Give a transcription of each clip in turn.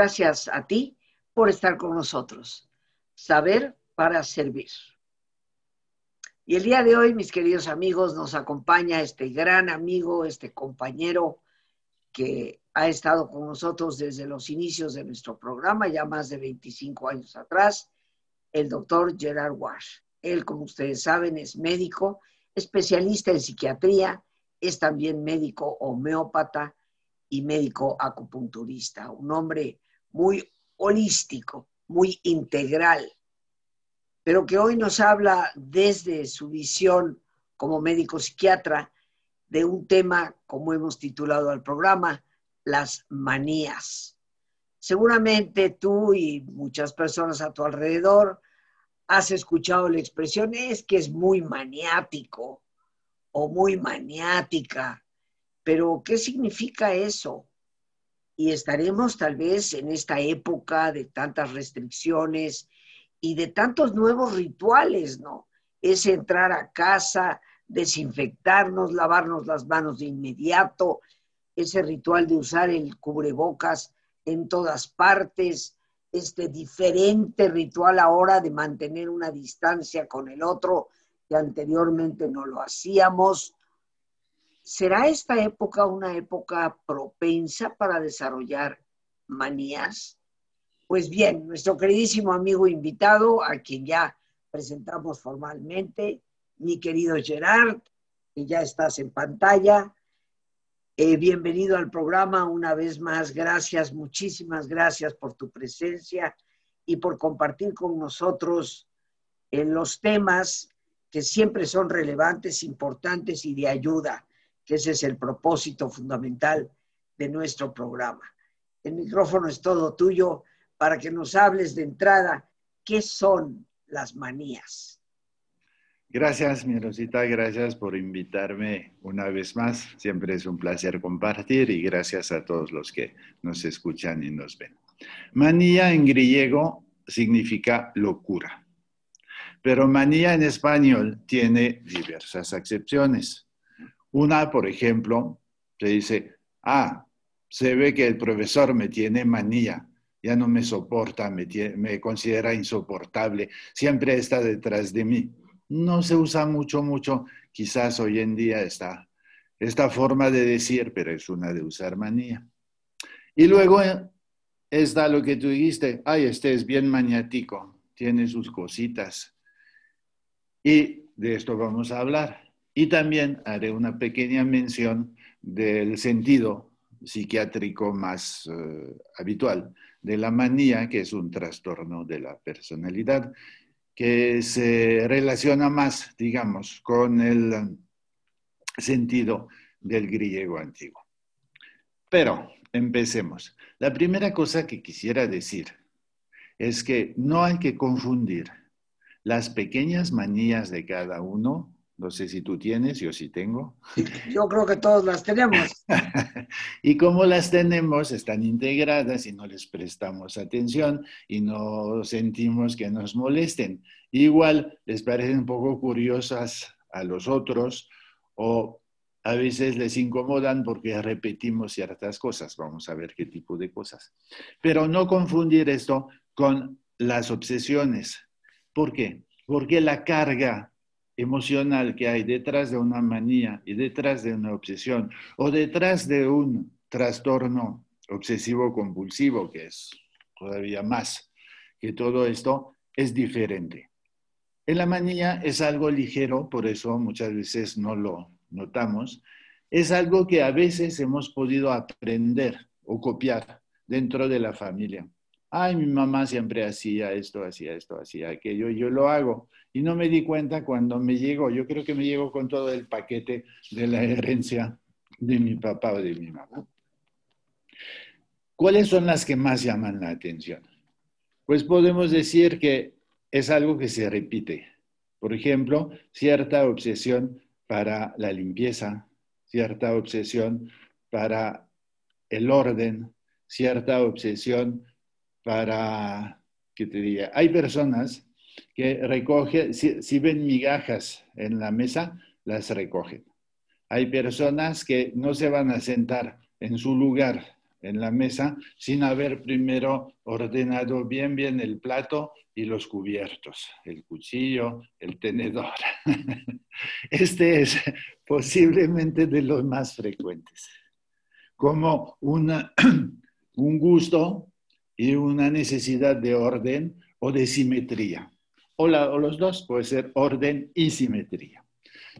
Gracias a ti por estar con nosotros. Saber para servir. Y el día de hoy, mis queridos amigos, nos acompaña este gran amigo, este compañero que ha estado con nosotros desde los inicios de nuestro programa, ya más de 25 años atrás, el doctor Gerard Wash. Él, como ustedes saben, es médico, especialista en psiquiatría, es también médico homeópata y médico acupunturista, un hombre muy holístico, muy integral, pero que hoy nos habla desde su visión como médico psiquiatra de un tema, como hemos titulado al programa, las manías. Seguramente tú y muchas personas a tu alrededor has escuchado la expresión, es que es muy maniático o muy maniática, pero ¿qué significa eso? Y estaremos tal vez en esta época de tantas restricciones y de tantos nuevos rituales, ¿no? Es entrar a casa, desinfectarnos, lavarnos las manos de inmediato, ese ritual de usar el cubrebocas en todas partes, este diferente ritual ahora de mantener una distancia con el otro que anteriormente no lo hacíamos. ¿Será esta época una época propensa para desarrollar manías? Pues bien, nuestro queridísimo amigo invitado, a quien ya presentamos formalmente, mi querido Gerard, que ya estás en pantalla, eh, bienvenido al programa una vez más. Gracias, muchísimas gracias por tu presencia y por compartir con nosotros en los temas que siempre son relevantes, importantes y de ayuda, que ese es el propósito fundamental de nuestro programa. El micrófono es todo tuyo para que nos hables de entrada qué son las manías. Gracias, mi Rosita, gracias por invitarme una vez más. Siempre es un placer compartir y gracias a todos los que nos escuchan y nos ven. Manía en griego significa locura, pero manía en español tiene diversas acepciones. Una, por ejemplo, se dice, ah, se ve que el profesor me tiene manía, ya no me soporta, me, me considera insoportable, siempre está detrás de mí no se usa mucho, mucho. Quizás hoy en día está esta forma de decir, pero es una de usar manía. Y luego eh, está lo que tú dijiste, ay, este es bien maniático, tiene sus cositas. Y de esto vamos a hablar. Y también haré una pequeña mención del sentido psiquiátrico más eh, habitual de la manía, que es un trastorno de la personalidad que se relaciona más, digamos, con el sentido del griego antiguo. Pero empecemos. La primera cosa que quisiera decir es que no hay que confundir las pequeñas manías de cada uno no sé si tú tienes, yo sí tengo. Yo creo que todos las tenemos. y como las tenemos, están integradas y no les prestamos atención y no sentimos que nos molesten. Igual les parecen un poco curiosas a los otros o a veces les incomodan porque repetimos ciertas cosas. Vamos a ver qué tipo de cosas. Pero no confundir esto con las obsesiones. ¿Por qué? Porque la carga emocional que hay detrás de una manía y detrás de una obsesión o detrás de un trastorno obsesivo compulsivo, que es todavía más que todo esto, es diferente. En la manía es algo ligero, por eso muchas veces no lo notamos, es algo que a veces hemos podido aprender o copiar dentro de la familia ay, mi mamá siempre hacía esto, hacía esto, hacía aquello, y yo lo hago. Y no me di cuenta cuando me llegó, yo creo que me llegó con todo el paquete de la herencia de mi papá o de mi mamá. ¿Cuáles son las que más llaman la atención? Pues podemos decir que es algo que se repite. Por ejemplo, cierta obsesión para la limpieza, cierta obsesión para el orden, cierta obsesión para, ¿qué te diría? Hay personas que recogen, si, ven migajas en la mesa, las recogen. Hay personas que no se van a sentar en su lugar en la mesa sin haber primero ordenado bien, bien el plato y los cubiertos, el cuchillo, el tenedor. Este es posiblemente de los más frecuentes, como una, un gusto y una necesidad de orden o de simetría. O, los dos, puede ser orden y simetría.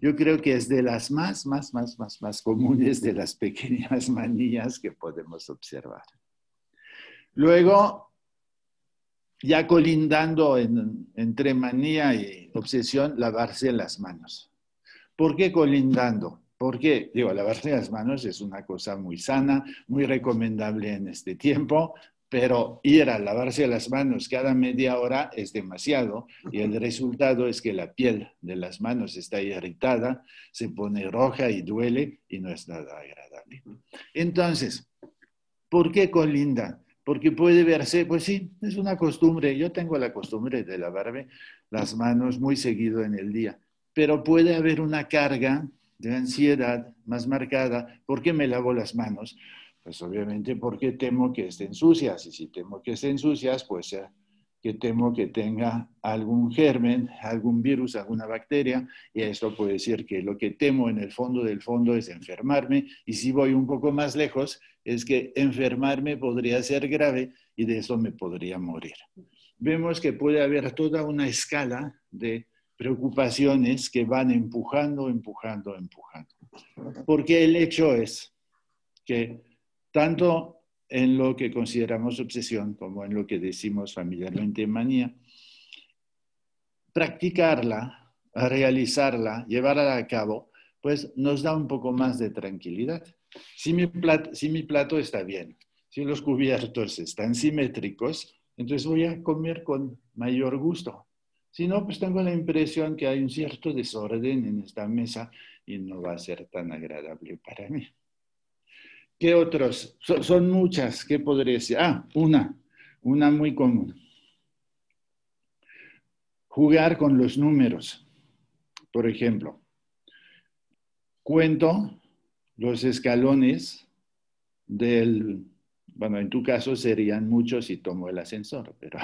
Yo creo que es de las más, más, más, más, más comunes de las pequeñas manías que podemos observar. Luego, ya colindando entre manía y obsesión, lavarse las manos. ¿Por qué colindando? Porque, digo, lavarse las manos es una cosa muy sana, muy recomendable en este tiempo, pero ir a lavarse las manos cada media hora es demasiado y el resultado es que la piel de las manos está irritada, se pone roja y duele y no es nada agradable. Entonces, ¿por qué colinda? Porque puede verse, pues sí, es una costumbre. Yo tengo la costumbre de lavarme las manos muy seguido en el día, pero puede haber una carga de ansiedad más marcada. ¿Por qué me lavo las manos? Pues obviamente porque temo que estén sucias y si temo que estén sucias, pues eh, que temo que tenga algún germen, algún virus, alguna bacteria, y esto puede decir que lo que temo en el fondo del fondo es enfermarme, y si voy un poco más lejos, es que enfermarme podría ser grave y de eso me podría morir. Vemos que puede haber toda una escala de preocupaciones que van empujando, empujando, empujando. Porque el hecho es que tanto en lo que consideramos obsesión como en lo que decimos familiarmente manía, practicarla, realizarla, llevarla a cabo, pues nos da un poco más de tranquilidad. Si mi, plato, está bien, si los cubiertos están simétricos, entonces voy a comer con mayor gusto. Si no, pues tengo la impresión que hay un cierto desorden en esta mesa y no va a ser tan agradable para mí. ¿Qué otros? son muchas. ¿Qué podría decir? Ah, una, una muy común. Jugar con los números. Por ejemplo, cuento los escalones del, bueno, en tu caso serían muchos si tomo el ascensor, pero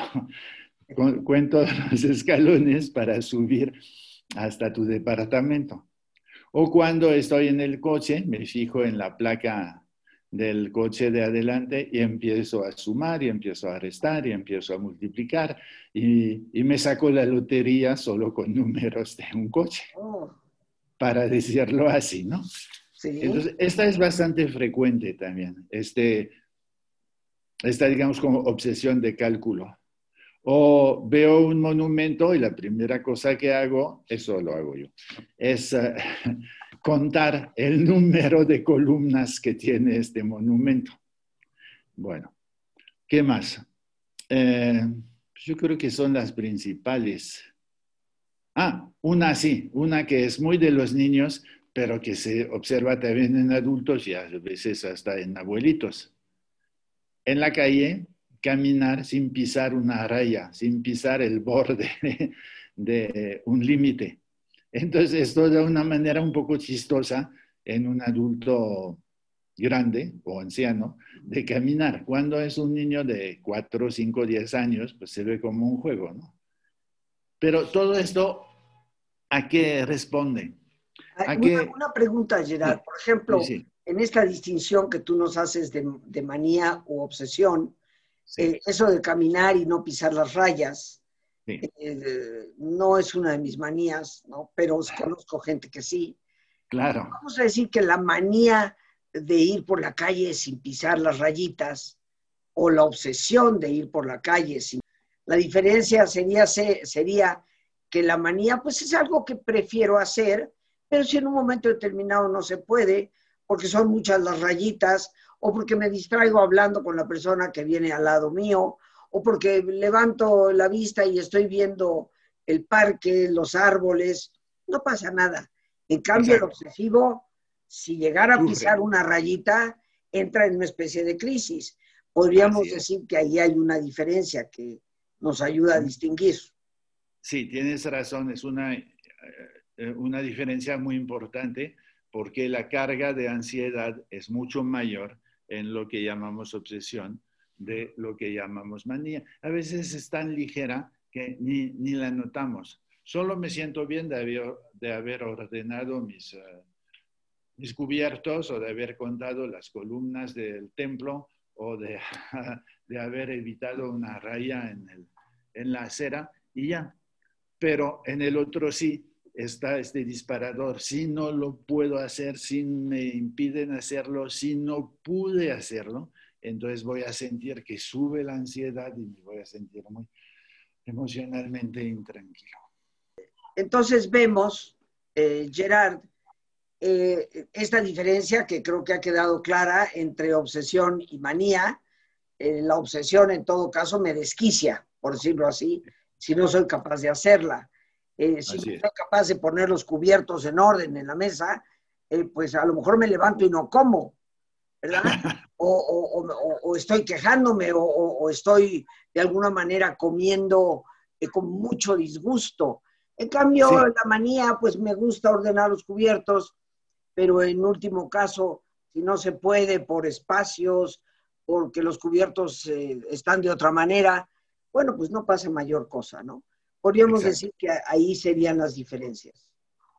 cuento los escalones para subir hasta tu departamento. O cuando estoy en el coche, me fijo en la placa del coche de adelante y empiezo a sumar y empiezo a restar y empiezo a multiplicar y, me saco la lotería solo con números de un coche, oh. para decirlo así, ¿no? Sí. Entonces, esta es bastante frecuente también, este, esta digamos como obsesión de cálculo. O veo un monumento y la primera cosa que hago, eso lo hago yo, es eh, contar el número de columnas que tiene este monumento. Bueno, ¿qué más? Eh, yo creo que son las principales. Ah, una sí, una que es muy de los niños, pero que se observa también en adultos y a veces hasta en abuelitos. En la calle, caminar sin pisar una raya, sin pisar el borde de un límite. Entonces, esto de una manera un poco chistosa en un adulto grande o anciano de caminar. Cuando es un niño de 4, 5, 10 años, pues se ve como un juego, ¿no? Pero todo esto, ¿a qué responde? una, pregunta, Gerard. Por ejemplo, en esta distinción que tú nos haces de, manía u obsesión, eh, eso de caminar y no pisar las rayas, eh, no es una de mis manías, ¿no? pero conozco gente que sí. Claro. Vamos a decir que la manía de ir por la calle sin pisar las rayitas o la obsesión de ir por la calle sin... La diferencia sería, sería que la manía pues es algo que prefiero hacer, pero si en un momento determinado no se puede, porque son muchas las rayitas, o porque me distraigo hablando con la persona que viene al lado mío, o porque levanto la vista y estoy viendo el parque, los árboles, no pasa nada. En cambio, el obsesivo, si llegara a pisar una rayita, entra en una especie de crisis. Podríamos decir que ahí hay una diferencia que nos ayuda a distinguir. Sí, tienes razón, es una, eh, una diferencia muy importante porque la carga de ansiedad es mucho mayor en lo que llamamos obsesión de lo que llamamos manía. A veces es tan ligera que ni, ni la notamos. Solo me siento bien de haber, de haber ordenado mis, uh, mis cubiertos o de haber contado las columnas del templo o de, de haber evitado una raya en, el, en la acera y ya. Pero en el otro sí está este disparador. Si no lo puedo hacer, si me impiden hacerlo, si no pude hacerlo, entonces voy a sentir que sube la ansiedad y me voy a sentir muy emocionalmente intranquilo. Entonces vemos, eh, Gerard, eh, esta diferencia que creo que ha quedado clara entre obsesión y manía. Eh, la obsesión, en todo caso, me desquicia, por decirlo así, si no soy capaz de hacerla. Eh, si no soy capaz de poner los cubiertos en orden en la mesa, pues a lo mejor me levanto y no como, ¿verdad? O, estoy quejándome o, estoy de alguna manera comiendo con mucho disgusto. En cambio, la manía, pues me gusta ordenar los cubiertos, pero en último caso, si no se puede por espacios, porque los cubiertos eh, están de otra manera, bueno, pues no pasa mayor cosa, ¿no? Podríamos decir que ahí serían las diferencias.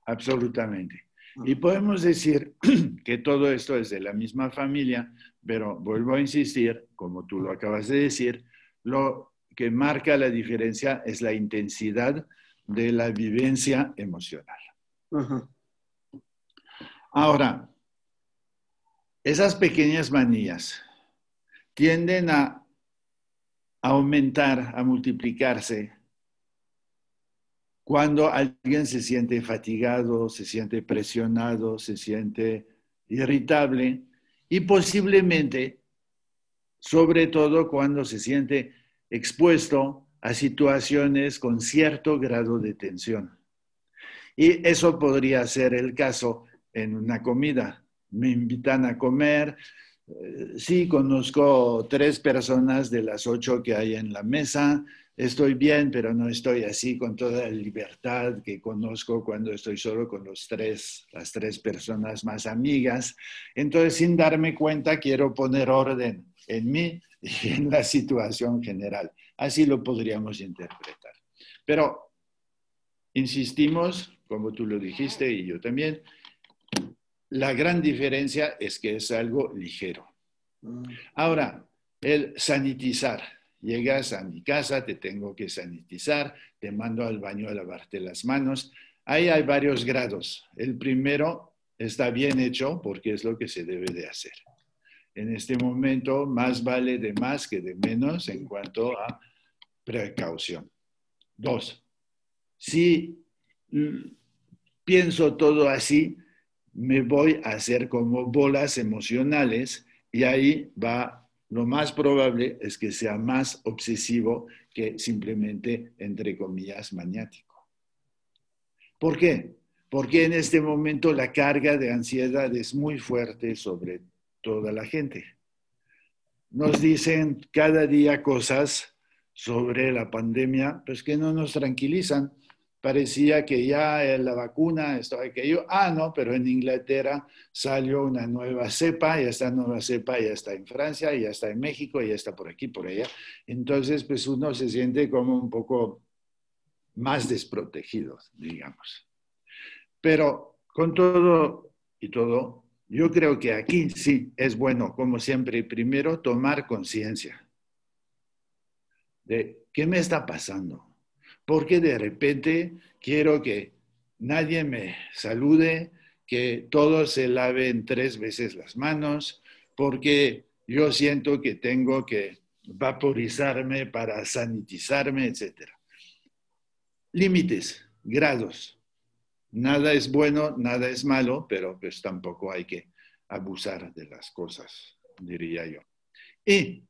Absolutamente. Ah. Y podemos decir que todo esto es de la misma familia, pero vuelvo a insistir, como tú lo acabas de decir, lo que marca la diferencia es la intensidad de la vivencia emocional. Ahora, esas pequeñas manías tienden a aumentar, a multiplicarse cuando alguien se siente fatigado, se siente presionado, se siente irritable y posiblemente, sobre todo cuando se siente expuesto a situaciones con cierto grado de tensión. Y eso podría ser el caso en una comida. Me invitan a comer. Eh, sí, conozco tres personas de las ocho que hay en la mesa. Estoy bien, pero no estoy así con toda la libertad que conozco cuando estoy solo con los tres, las tres personas más amigas. Entonces, sin darme cuenta, quiero poner orden en mí y en la situación general. Así lo podríamos interpretar. Pero insistimos, como tú lo dijiste y yo también, la gran diferencia es que es algo ligero. Mm. Ahora, el sanitizar. Llegas a mi casa, te tengo que sanitizar, te mando al baño a lavarte las manos. Ahí hay varios grados. El primero está bien hecho porque es lo que se debe de hacer. En este momento, más vale de más que de menos en cuanto a precaución. Dos, si pienso todo así, me voy a hacer como bolas emocionales y ahí va, lo más probable es que sea más obsesivo que simplemente, entre comillas, maniático. ¿Por qué? Porque en este momento la carga de ansiedad es muy fuerte sobre toda la gente. Nos dicen cada día cosas sobre la pandemia, pues que no nos tranquilizan parecía que ya la vacuna, esto, aquello, ah, no, pero en Inglaterra salió una nueva cepa y esta nueva cepa ya está en Francia, ya está en México, ya está por aquí, por allá. Entonces, pues uno se siente como un poco más desprotegido, digamos. Pero con todo y todo, yo creo que aquí sí es bueno, como siempre, primero tomar conciencia de qué me está pasando porque de repente quiero que nadie me salude, que todos se laven tres veces las manos, porque yo siento que tengo que vaporizarme para sanitizarme, etc. Límites, grados. Nada es bueno, nada es malo, pero pues tampoco hay que abusar de las cosas, diría yo. Y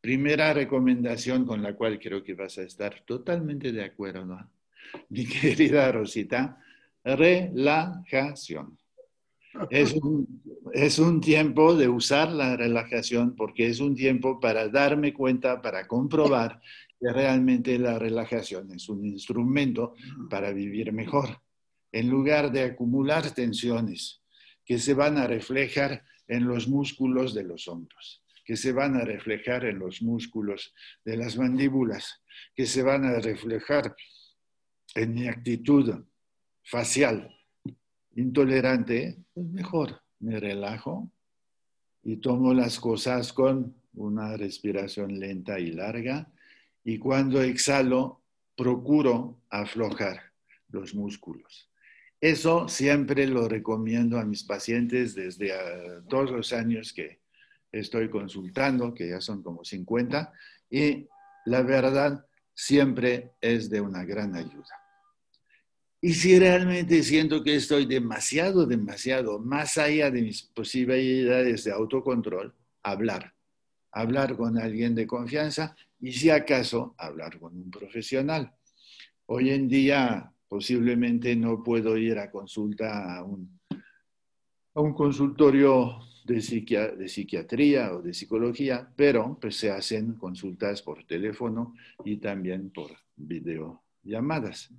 Primera recomendación con la cual creo que vas a estar totalmente de acuerdo, mi querida Rosita, relajación. Es un, es un, tiempo de usar la relajación porque es un tiempo para darme cuenta, para comprobar que realmente la relajación es un instrumento para vivir mejor, en lugar de acumular tensiones que se van a reflejar en los músculos de los hombros, que se van a reflejar en los músculos de las mandíbulas, que se van a reflejar en mi actitud facial intolerante, pues mejor me relajo y tomo las cosas con una respiración lenta y larga y cuando exhalo procuro aflojar los músculos. Eso siempre lo recomiendo a mis pacientes desde ah, todos los años que estoy consultando, que ya son como 50, y la verdad siempre es de una gran ayuda. Y si realmente siento que estoy demasiado, demasiado más allá de mis posibilidades de autocontrol, hablar. Hablar con alguien de confianza y si acaso hablar con un profesional. Hoy en día posiblemente no puedo ir a consulta a un, a un consultorio de, psiquiatría o de psicología, pero pues se hacen consultas por teléfono y también por videollamadas.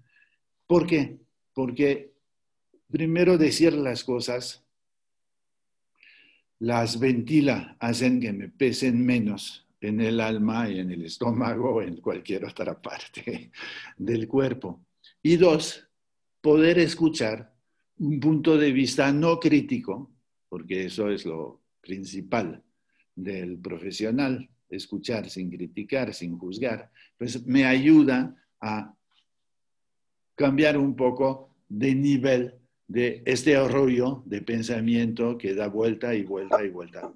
¿Por qué? Porque primero decir las cosas las ventila, hacen que me pesen menos en el alma y en el estómago o en cualquier otra parte del cuerpo. Y dos, poder escuchar un punto de vista no crítico, porque eso es lo principal del profesional, escuchar sin criticar, sin juzgar, pues me ayuda a cambiar un poco de nivel de este arroyo de pensamiento que da vuelta y vuelta y vuelta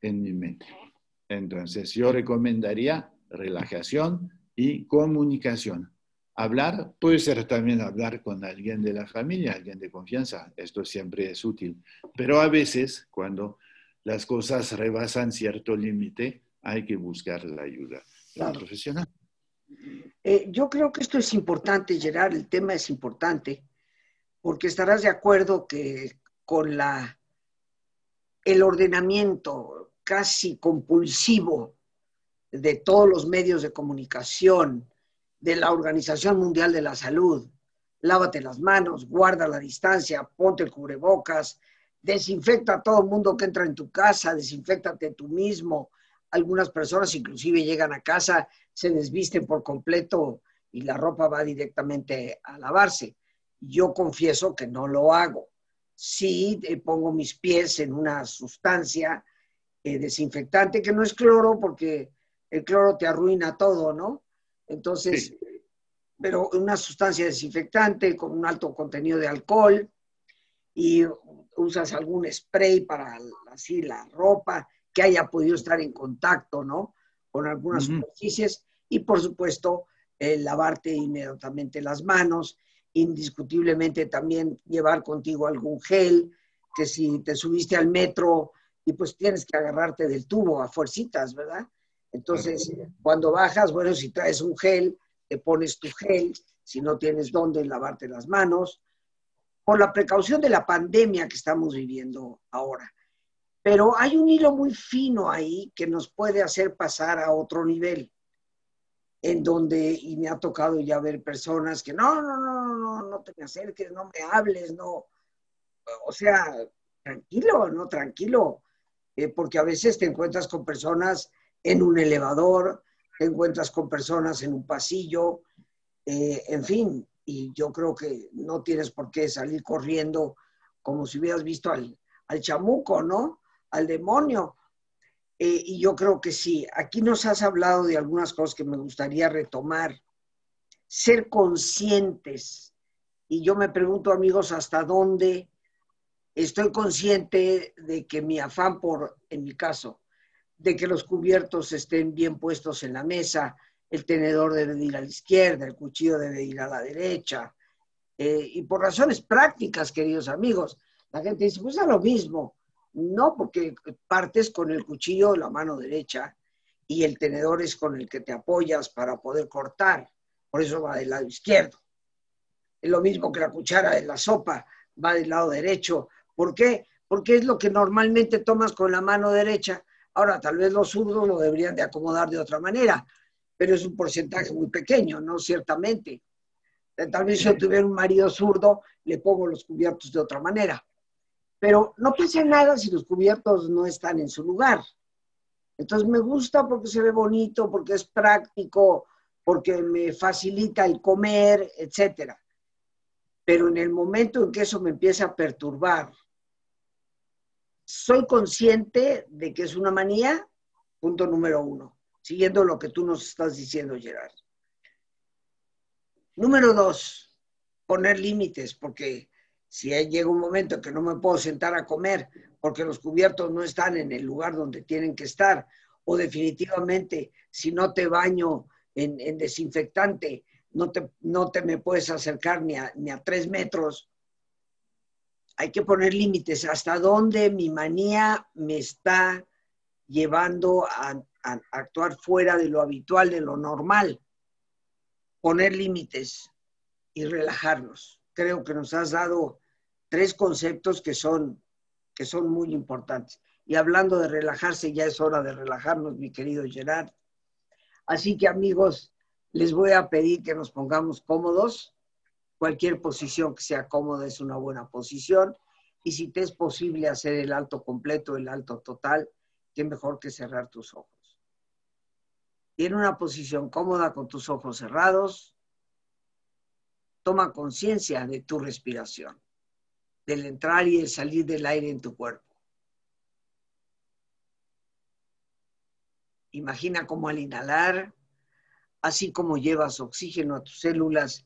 en mi mente. Entonces, yo recomendaría relajación y comunicación. Hablar puede ser también hablar con alguien de la familia, alguien de confianza. Esto siempre es útil. Pero a veces, cuando las cosas rebasan cierto límite, hay que buscar la ayuda profesional. Eh, yo creo que esto es importante, Gerard, el tema es importante, porque estarás de acuerdo que con la, el ordenamiento casi compulsivo de todos los medios de comunicación, de la Organización Mundial de la Salud, lávate las manos, guarda la distancia, ponte el cubrebocas, desinfecta a todo el mundo que entra en tu casa, desinfectate tú mismo. Algunas personas inclusive llegan a casa se desvisten por completo y la ropa va directamente a lavarse. Yo confieso que no lo hago. Sí eh, pongo mis pies en una sustancia eh, desinfectante que no es cloro porque el cloro te arruina todo, ¿no? Entonces, pero una sustancia desinfectante con un alto contenido de alcohol y usas algún spray para así la ropa que haya podido estar en contacto, ¿no? Con algunas superficies y por supuesto lavarte inmediatamente las manos, indiscutiblemente también llevar contigo algún gel, que si te subiste al metro y pues tienes que agarrarte del tubo a fuercitas, ¿verdad? Entonces, cuando bajas, bueno, si traes un gel, te pones tu gel, si no tienes dónde lavarte las manos, por la precaución de la pandemia que estamos viviendo ahora. Pero hay un hilo muy fino ahí que nos puede hacer pasar a otro nivel en donde, y me ha tocado ya ver personas que no, no, no, no, no te me acerques, no me hables, no, o sea, tranquilo, no, tranquilo, eh, porque a veces te encuentras con personas en un elevador, te encuentras con personas en un pasillo, eh, en fin, y yo creo que no tienes por qué salir corriendo como si hubieras visto al, al chamuco, ¿no? Al demonio. Eh, y yo creo que sí, aquí nos has hablado de algunas cosas que me gustaría retomar. Ser conscientes. Y yo me pregunto, amigos, hasta dónde estoy consciente de que mi afán por, en mi caso, de que los cubiertos estén bien puestos en la mesa, el tenedor debe ir a la izquierda, el cuchillo debe ir a la derecha. Eh, y por razones prácticas, queridos amigos, la gente dice, pues es lo mismo. No, porque partes con el cuchillo de la mano derecha y el tenedor es con el que te apoyas para poder cortar. Por eso va del lado izquierdo. Es lo mismo que la cuchara de la sopa, va del lado derecho. ¿Por qué? Porque es lo que normalmente tomas con la mano derecha. Ahora, tal vez los zurdos lo deberían de acomodar de otra manera, pero es un porcentaje muy pequeño, ¿no? Ciertamente. Tal vez si yo tuviera un marido zurdo, le pongo los cubiertos de otra manera. Pero no pasa nada si los cubiertos no están en su lugar. Entonces me gusta porque se ve bonito, porque es práctico, porque me facilita el comer, etcétera. Pero en el momento en que eso me empieza a perturbar, soy consciente de que es una manía, punto número uno, siguiendo lo que tú nos estás diciendo, Gerard. Número dos, poner límites, porque si llega un momento en que no me puedo sentar a comer porque los cubiertos no están en el lugar donde tienen que estar, o definitivamente si no te baño en, desinfectante, no te, no te me puedes acercar ni a, ni a tres metros. Hay que poner límites. ¿Hasta dónde mi manía me está llevando a actuar fuera de lo habitual, de lo normal? Poner límites y relajarnos. Creo que nos has dado tres conceptos que son, que son muy importantes. Y hablando de relajarse, ya es hora de relajarnos, mi querido Gerard. Así que amigos, les voy a pedir que nos pongamos cómodos. Cualquier posición que sea cómoda es una buena posición. Y si te es posible hacer el alto completo, el alto total, qué mejor que cerrar tus ojos. Y en una posición cómoda con tus ojos cerrados, toma conciencia de tu respiración del entrar y el salir del aire en tu cuerpo. Imagina cómo al inhalar, así como llevas oxígeno a tus células,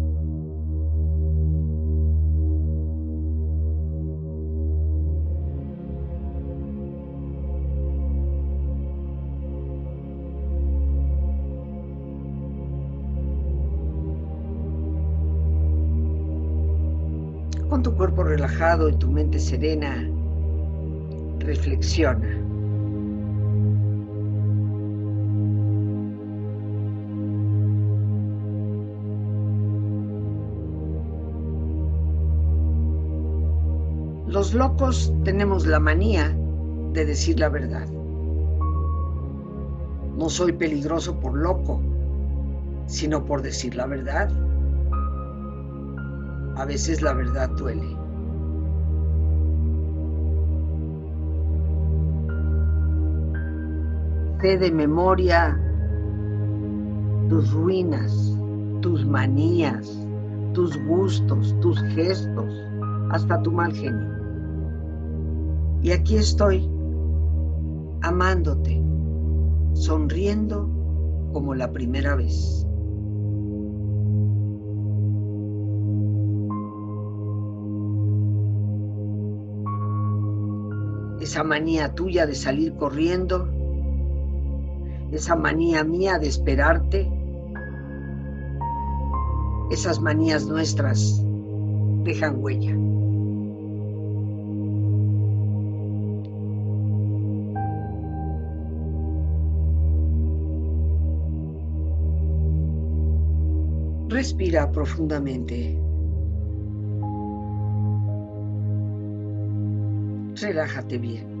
Relajado y tu mente serena, reflexiona. Los locos tenemos la manía de decir la verdad. No soy peligroso por loco, sino por decir la verdad. A veces la verdad duele. De memoria tus ruinas, tus manías, tus gustos, tus gestos, hasta tu mal genio. Y aquí estoy, amándote, sonriendo como la primera vez. esa manía tuya de salir corriendo, esa manía mía de esperarte, esas manías nuestras dejan huella. Respira profundamente. relájate bien.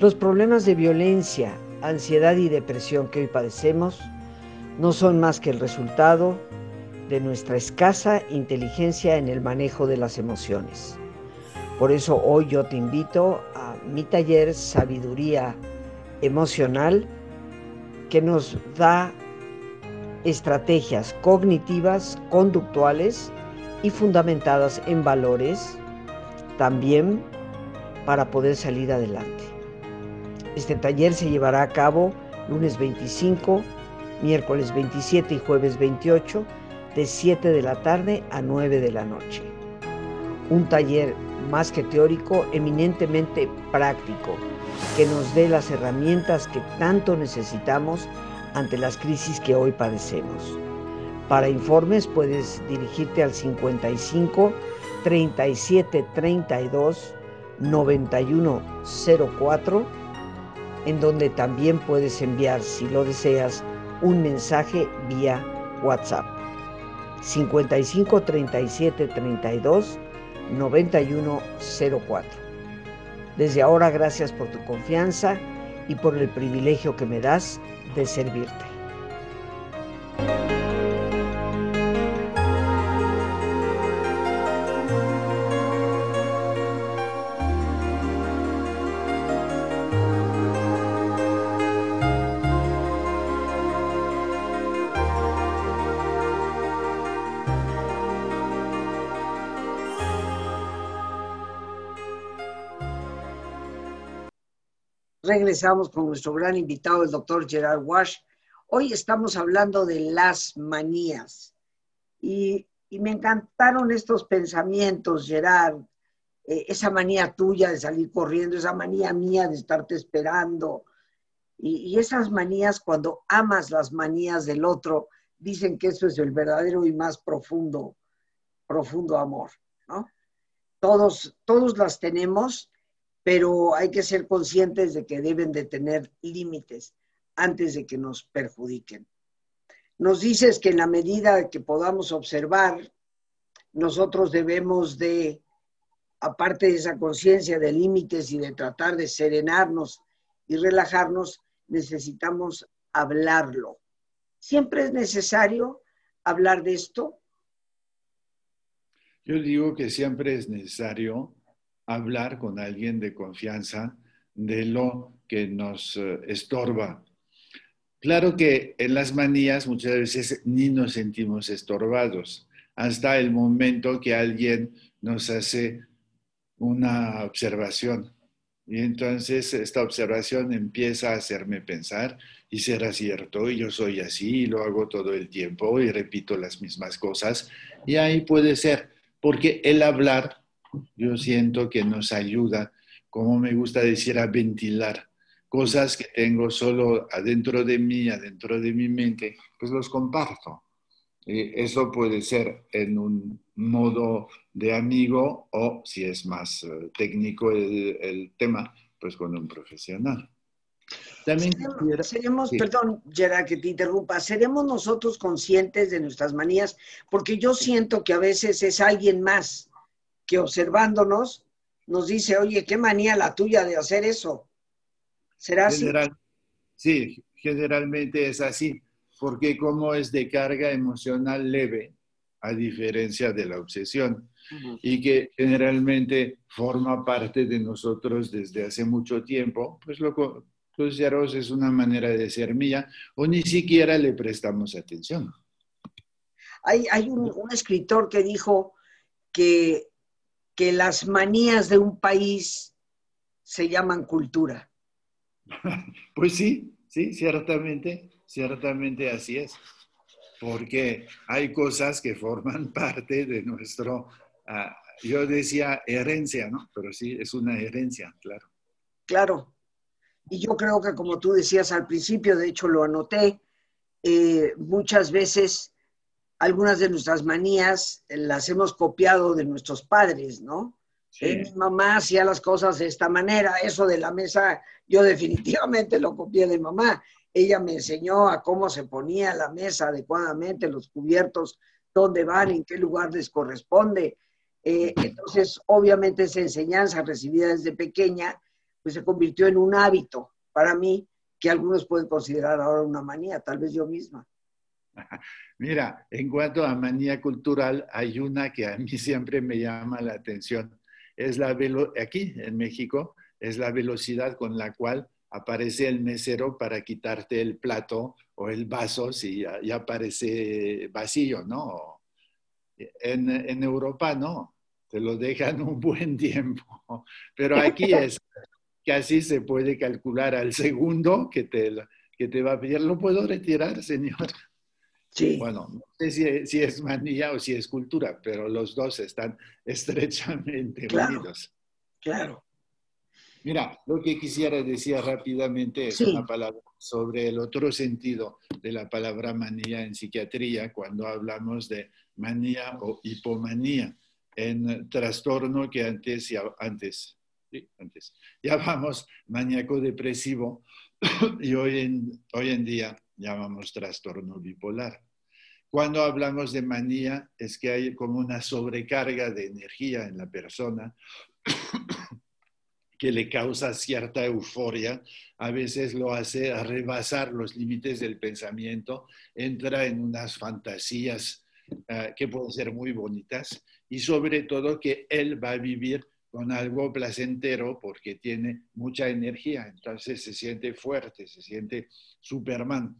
Los problemas de violencia, ansiedad y depresión que hoy padecemos no son más que el resultado de nuestra escasa inteligencia en el manejo de las emociones. Por eso hoy yo te invito a mi taller Sabiduría Emocional que nos da estrategias cognitivas, conductuales y fundamentadas en valores también para poder salir adelante. Este taller se llevará a cabo lunes 25 miércoles 27 y jueves 28, de 7 de la tarde a 9 de la noche. Un taller más que teórico, eminentemente práctico, que nos dé las herramientas que tanto necesitamos ante las crisis que hoy padecemos. Para informes puedes dirigirte al 55 37 32 91 04, en donde también puedes enviar, si lo deseas, un mensaje vía WhatsApp. 55 37 32 91 04. Desde ahora, gracias por tu confianza y por el privilegio que me das de servirte. Regresamos con nuestro gran invitado, el doctor Gerard Wash. Hoy estamos hablando de las manías. Y, me encantaron estos pensamientos, Gerard. Eh, esa manía tuya de salir corriendo, esa manía mía de estarte esperando. Y, y esas manías, cuando amas las manías del otro, dicen que eso es el verdadero y más profundo, profundo amor, ¿no? Todos, todos las tenemos pero hay que ser conscientes de que deben de tener límites antes de que nos perjudiquen. Nos dices que en la medida que podamos observar, nosotros debemos de, aparte de esa conciencia de límites y de tratar de serenarnos y relajarnos, necesitamos hablarlo. ¿Siempre es necesario hablar de esto? Yo digo que siempre es necesario hablar con alguien de confianza de lo que nos eh, estorba. Claro que en las manías muchas veces ni nos sentimos estorbados, hasta el momento que alguien nos hace una observación. Y entonces esta observación empieza a hacerme pensar, y será cierto, y yo soy así, y lo hago todo el tiempo, y repito las mismas cosas, y ahí puede ser, porque el hablar yo siento que nos ayuda, como me gusta decir, a ventilar cosas que tengo solo adentro de mí, adentro de mi mente, pues los comparto. eso puede ser en un modo de amigo o, si es más eh, técnico el, tema, pues con un profesional. También seremos, perdón, Gerard, que te interrumpa, seremos nosotros conscientes de nuestras manías, porque yo siento que a veces es alguien más que observándonos nos dice, oye, qué manía la tuya de hacer eso. ¿Será así? Sí, generalmente es así, porque como es de carga emocional leve, a diferencia de la obsesión, y que generalmente forma parte de nosotros desde hace mucho tiempo, pues lo consideramos es una manera de ser mía, o ni siquiera le prestamos atención. Hay, hay un, un escritor que dijo que que las manías de un país se llaman cultura. Pues sí, sí, ciertamente, ciertamente así es, porque hay cosas que forman parte de nuestro, ah, yo decía herencia, ¿no? Pero sí, es una herencia, claro. Claro, y yo creo que como tú decías al principio, de hecho lo anoté, eh, muchas veces algunas de nuestras manías las hemos copiado de nuestros padres, ¿no? Eh, mi mamá hacía las cosas de esta manera, eso de la mesa, yo definitivamente lo copié de mamá. Ella me enseñó a cómo se ponía la mesa adecuadamente, los cubiertos, dónde van, en qué lugar les corresponde. Eh, entonces, obviamente esa enseñanza recibida desde pequeña, pues se convirtió en un hábito para mí que algunos pueden considerar ahora una manía, tal vez yo misma. Mira, en cuanto a manía cultural, hay una que a mí siempre me llama la atención. Es la aquí en México, es la velocidad con la cual aparece el mesero para quitarte el plato o el vaso si ya, aparece vacío, ¿no? En, en, Europa no, te lo dejan un buen tiempo, pero aquí es así se puede calcular al segundo que te, que te va a pedir, ¿lo puedo retirar, señor? Sí. Bueno, no sé si, es manía o si es cultura, pero los dos están estrechamente unidos. Claro. Mira, lo que quisiera decir rápidamente es una palabra sobre el otro sentido de la palabra manía en psiquiatría cuando hablamos de manía o hipomanía en trastorno que antes, antes, sí, antes llamamos maníaco depresivo y hoy en, hoy en día llamamos trastorno bipolar. Cuando hablamos de manía es que hay como una sobrecarga de energía en la persona que le causa cierta euforia, a veces lo hace rebasar los límites del pensamiento, entra en unas fantasías eh, que pueden ser muy bonitas y sobre todo que él va a vivir con algo placentero porque tiene mucha energía, entonces se siente fuerte, se siente Superman.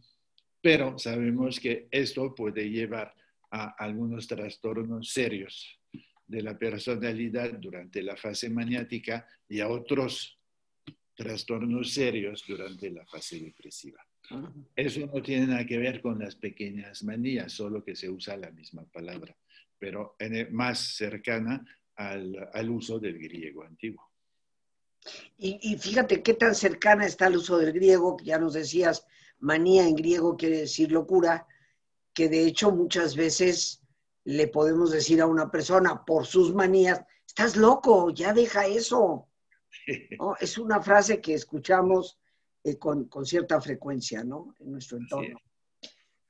Pero sabemos que esto puede llevar a algunos trastornos serios de la personalidad durante la fase maniática y a otros trastornos serios durante la fase depresiva. Eso no tiene nada que ver con las pequeñas manías, solo que se usa la misma palabra, pero más cercana al, uso del griego antiguo. Y, y, fíjate qué tan cercana está el uso del griego, que ya nos decías, manía en griego quiere decir locura, que de hecho muchas veces le podemos decir a una persona por sus manías, estás loco, ya deja eso. Es una frase que escuchamos eh, con, cierta frecuencia ¿no? en nuestro entorno.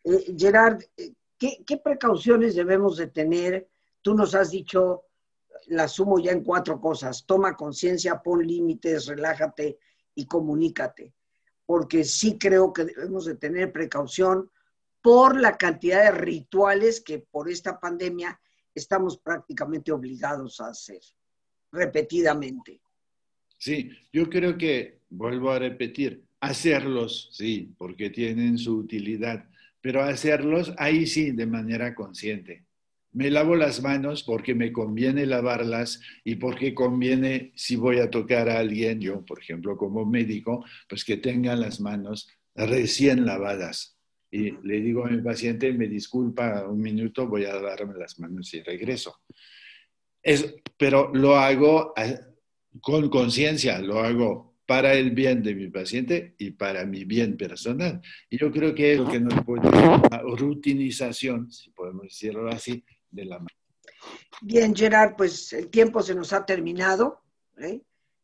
Eh, Gerard, eh, ¿qué, ¿qué, precauciones debemos de tener? Tú nos has dicho, la sumo ya en cuatro cosas, toma conciencia, pon límites, relájate y comunícate, porque sí creo que debemos de tener precaución por la cantidad de rituales que por esta pandemia estamos prácticamente obligados a hacer repetidamente. Sí, yo creo que, vuelvo a repetir, hacerlos, sí, porque tienen su utilidad, pero hacerlos ahí sí, de manera consciente. Me lavo las manos porque me conviene lavarlas y porque conviene, si voy a tocar a alguien, yo, por ejemplo, como médico, pues que tengan las manos recién lavadas y le digo a mi paciente, me disculpa un minuto, voy a darme las manos y regreso. Es, pero lo hago con conciencia, lo hago para el bien de mi paciente y para mi bien personal. Y yo creo que es lo que nos puede dar una rutinización, si podemos decirlo así, de la mano. Bien, Gerard, pues el tiempo se nos ha terminado. ¿eh?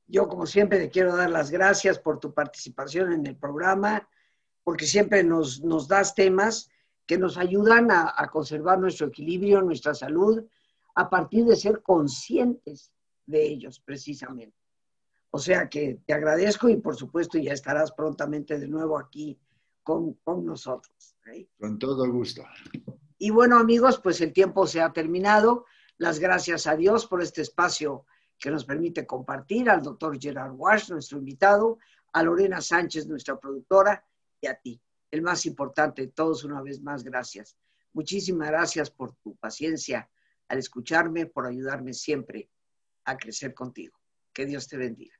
Yo, como siempre, te quiero dar las gracias por tu participación en el programa porque siempre nos, nos das temas que nos ayudan a, conservar nuestro equilibrio, nuestra salud, a partir de ser conscientes de ellos, precisamente. O sea que te agradezco y por supuesto ya estarás prontamente de nuevo aquí con, con nosotros. ¿eh? Con todo gusto. Y bueno amigos, pues el tiempo se ha terminado. Las gracias a Dios por este espacio que nos permite compartir, al doctor Gerard Wash, nuestro invitado, a Lorena Sánchez, nuestra productora, a ti. El más importante, todos una vez más, gracias. Muchísimas gracias por tu paciencia al escucharme, por ayudarme siempre a crecer contigo. Que Dios te bendiga.